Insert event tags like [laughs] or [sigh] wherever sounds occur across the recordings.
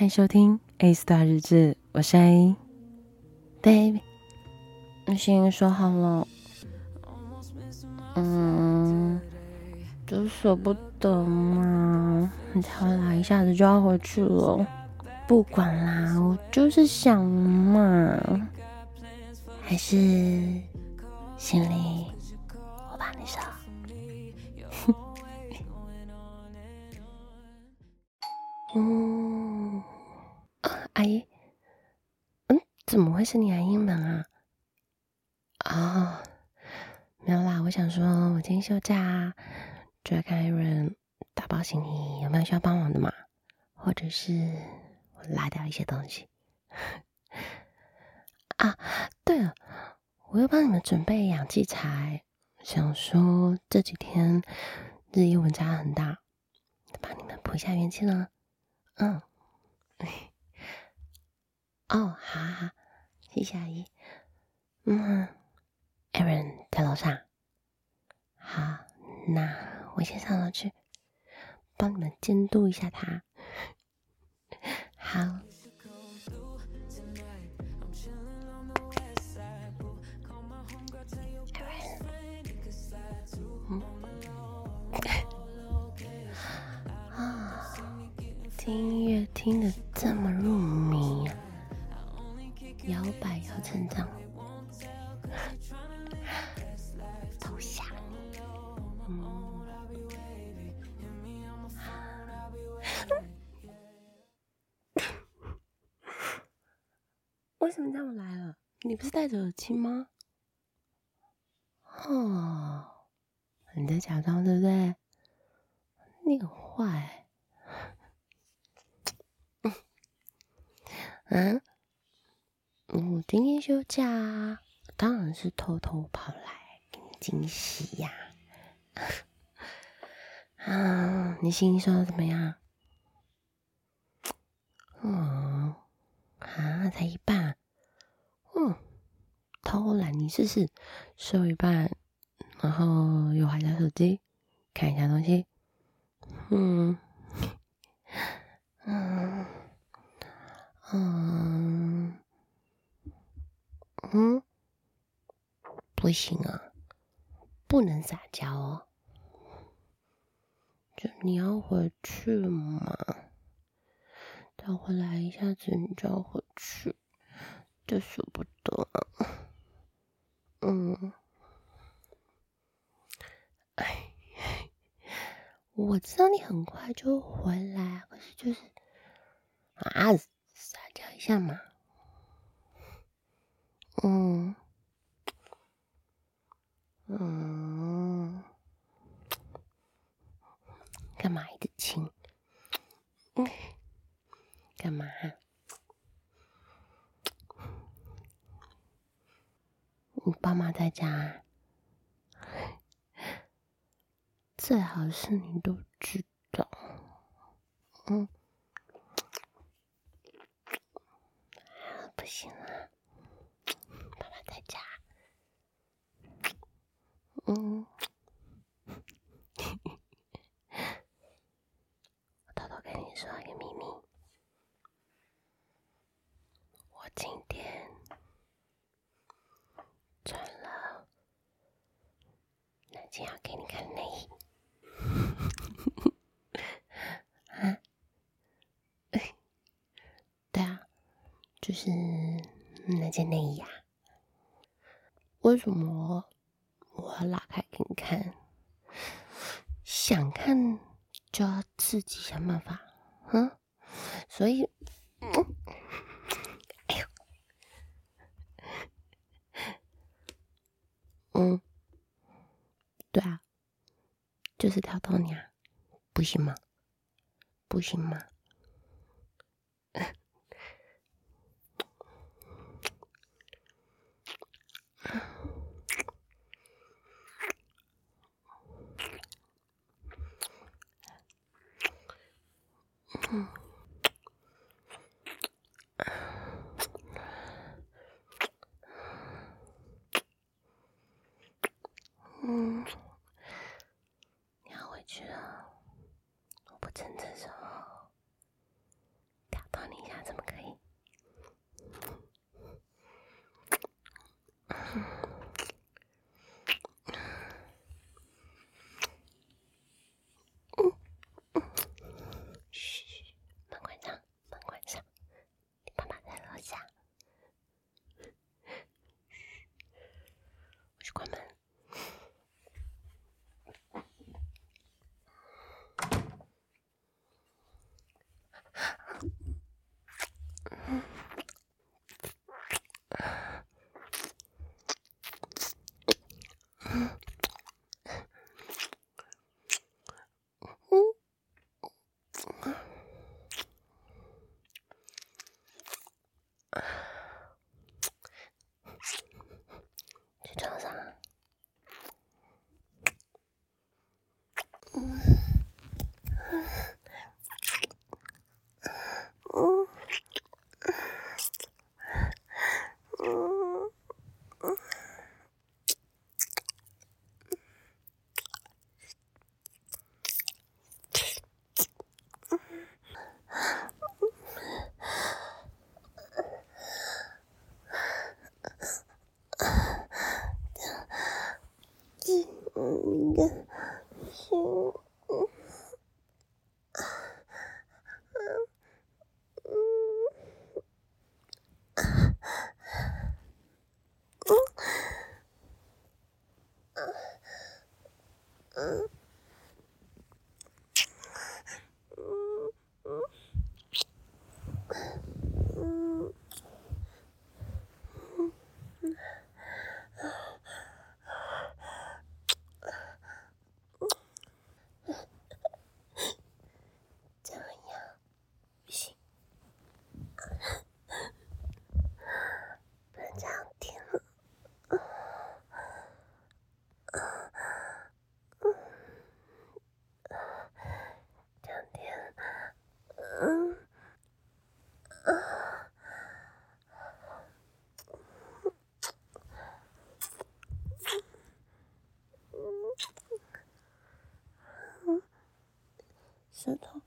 欢迎收听《A Star 日志》，我是 A，Baby，你先说好了。嗯，就舍不得嘛，你才会来，一下子就要回去了。不管啦，我就是想嘛，还是心里我帮你收。嗯，[laughs] 阿姨，嗯，怎么会是你来英门啊？哦，没有啦，我想说，我今天休假，就要看有人打包行李，有没有需要帮忙的嘛？或者是我拉掉一些东西？[laughs] 啊，对了，我又帮你们准备氧气材，想说这几天日夜温差很大，帮你们补一下元气呢。嗯，哦，好好好，谢谢阿姨。嗯，Aaron 在楼上。好，那我先上楼去，帮你们监督一下他。好。[laughs] 听音乐听得这么入耳机吗？哦，你在假装对不对？你很坏。嗯，我今天休假，当然是偷偷跑来给你惊喜呀！啊，你心情说的怎么样？嗯，啊，才一半，偷懒，你试试，收一半，然后又滑下手机，看一下东西，嗯，嗯。嗯嗯，不行啊，不能撒娇哦。就你要回去嘛，再回来一下子你就要回去，就舍不得啊。嗯，哎，我知道你很快就回来，可是就是啊。撒娇一下嘛，嗯，嗯，干嘛一直亲？干嘛？你爸妈在家，最好是你都知道，嗯。[tsk] 不行了，爸爸在家。嗯，[laughs] 我偷偷跟你说一个秘密，我今天穿了。那件要给你看的内衣。就是那件内衣呀，为什么我要拉开给你看？想看就要自己想办法，嗯，所以，嗯，哎呦，嗯，对啊，就是挑逗你啊，不行吗？不行吗？嗯，cuando 舌头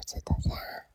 不知道呀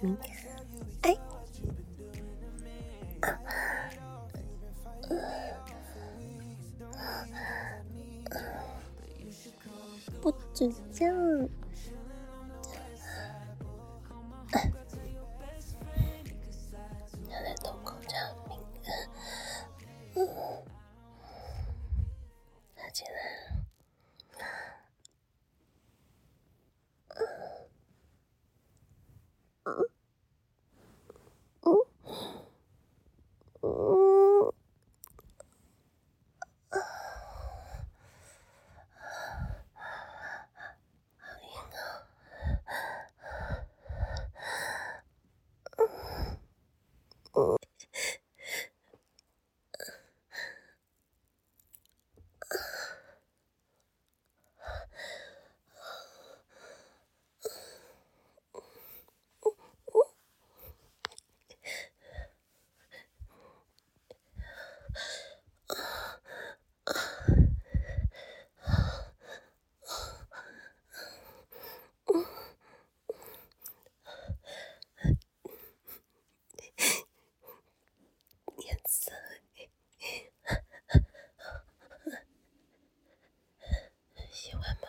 明 wanna 喜欢吗？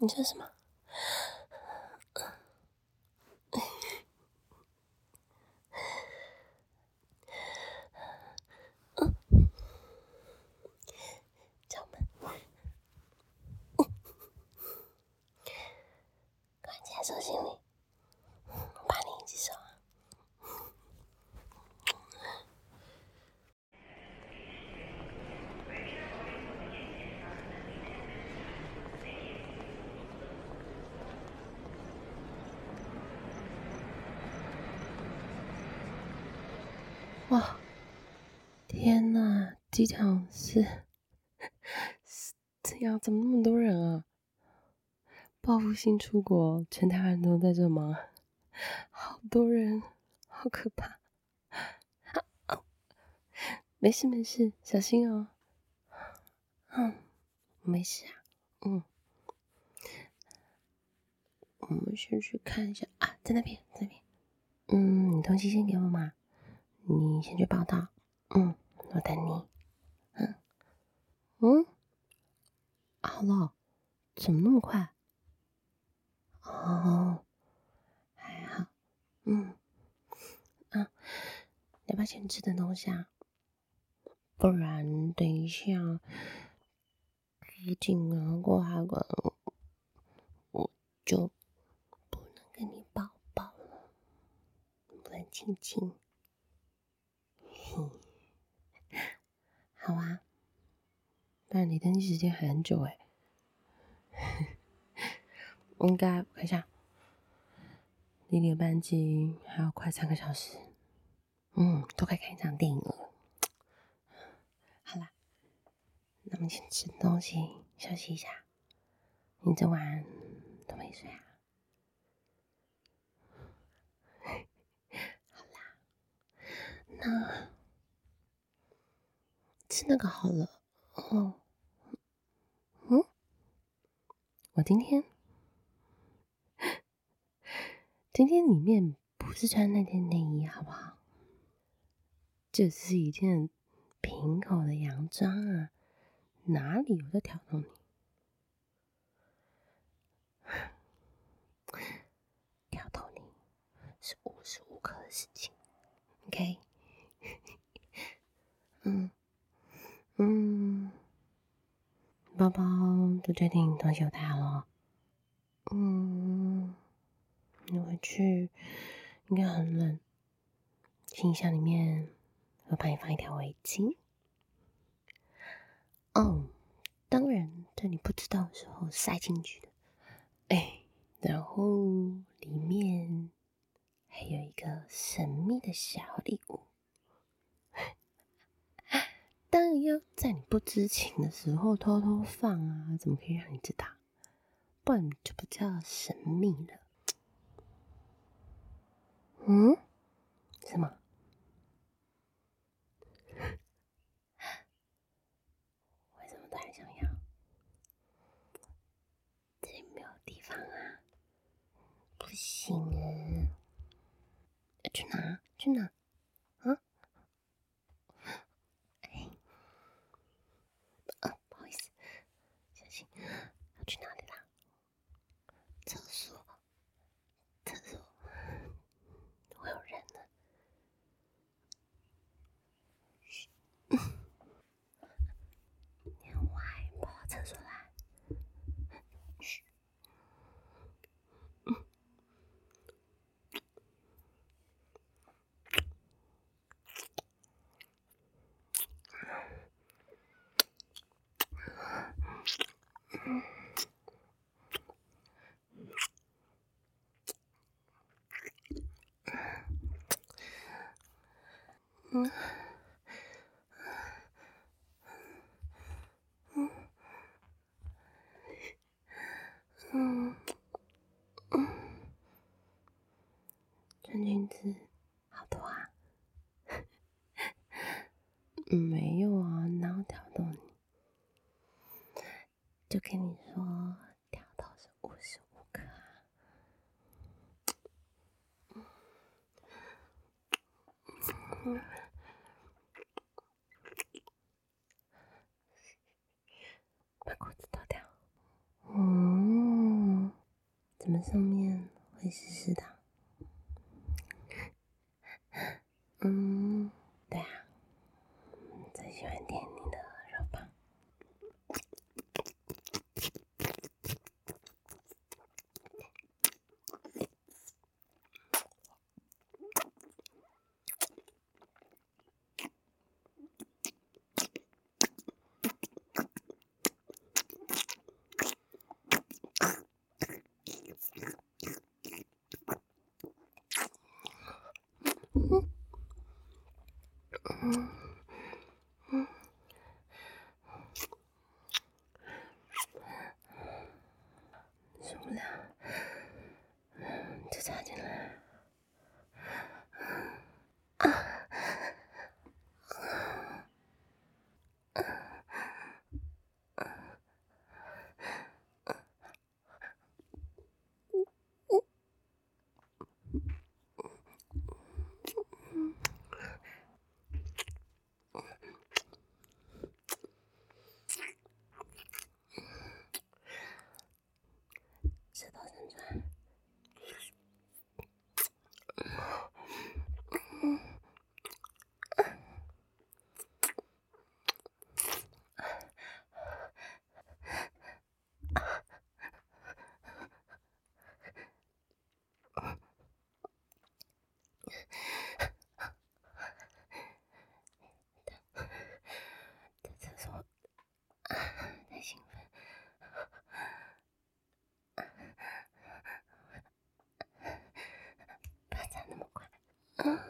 你说什么？机场是是这样，怎么那么多人啊？报复性出国，全台湾人都在这吗？好多人，好可怕！没事没事，小心哦。嗯，没事啊。嗯，我们先去看一下啊，在那边，在那边。嗯，你东西先给我嘛，你先去报到。嗯，我等你。嗯，好了，怎么那么快？哦，还好。嗯啊，要不要先吃点东西啊？不然等一下。出境啊，过海关，我就不能跟你抱抱了，不能亲亲。[laughs] 好啊，不然你登机时间很久哎。应该看一下，离你的班机还有快三个小时，嗯，都快看一场电影了。好啦。那么先吃东西，休息一下。你昨晚都没睡啊？[laughs] 好啦，那吃那个好了。哦，嗯，我今天 [laughs] 今天里面不是穿那件内衣，好不好？这是一件平口的洋装啊。哪里有在挑逗你？[laughs] 挑逗你是无时无刻的事情，OK？[laughs] 嗯嗯，包包都决定东西都带好了。嗯，你回去应该很冷，行李箱里面我帮你放一条围巾。哦，当然，在你不知道的时候塞进去的。哎，然后里面还有一个神秘的小礼物。当然要在你不知情的时候偷偷放啊，怎么可以让你知道？不然就不叫神秘了。嗯？什么？为什么突然想要？这里没有地方啊！不行啊，要去哪？去哪？啊？哎，啊，不好意思，小心，要去哪里啦？厕所，厕所，会有人呢。嘘，你很坏，跑到厕所来。嗯，嗯，嗯，嗯，穿裙子好多啊？没有啊，哪有挑逗你？就跟你说，挑逗是无时无刻啊。嗯。怎么上面？会湿湿的，Uh. [laughs]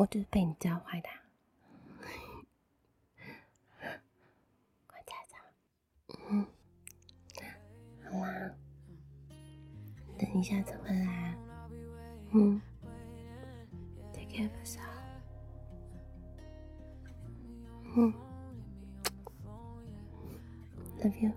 我就是被你教坏的，乖家长。嗯，好啦，等一下再回来。嗯，take care of yourself。嗯，love you。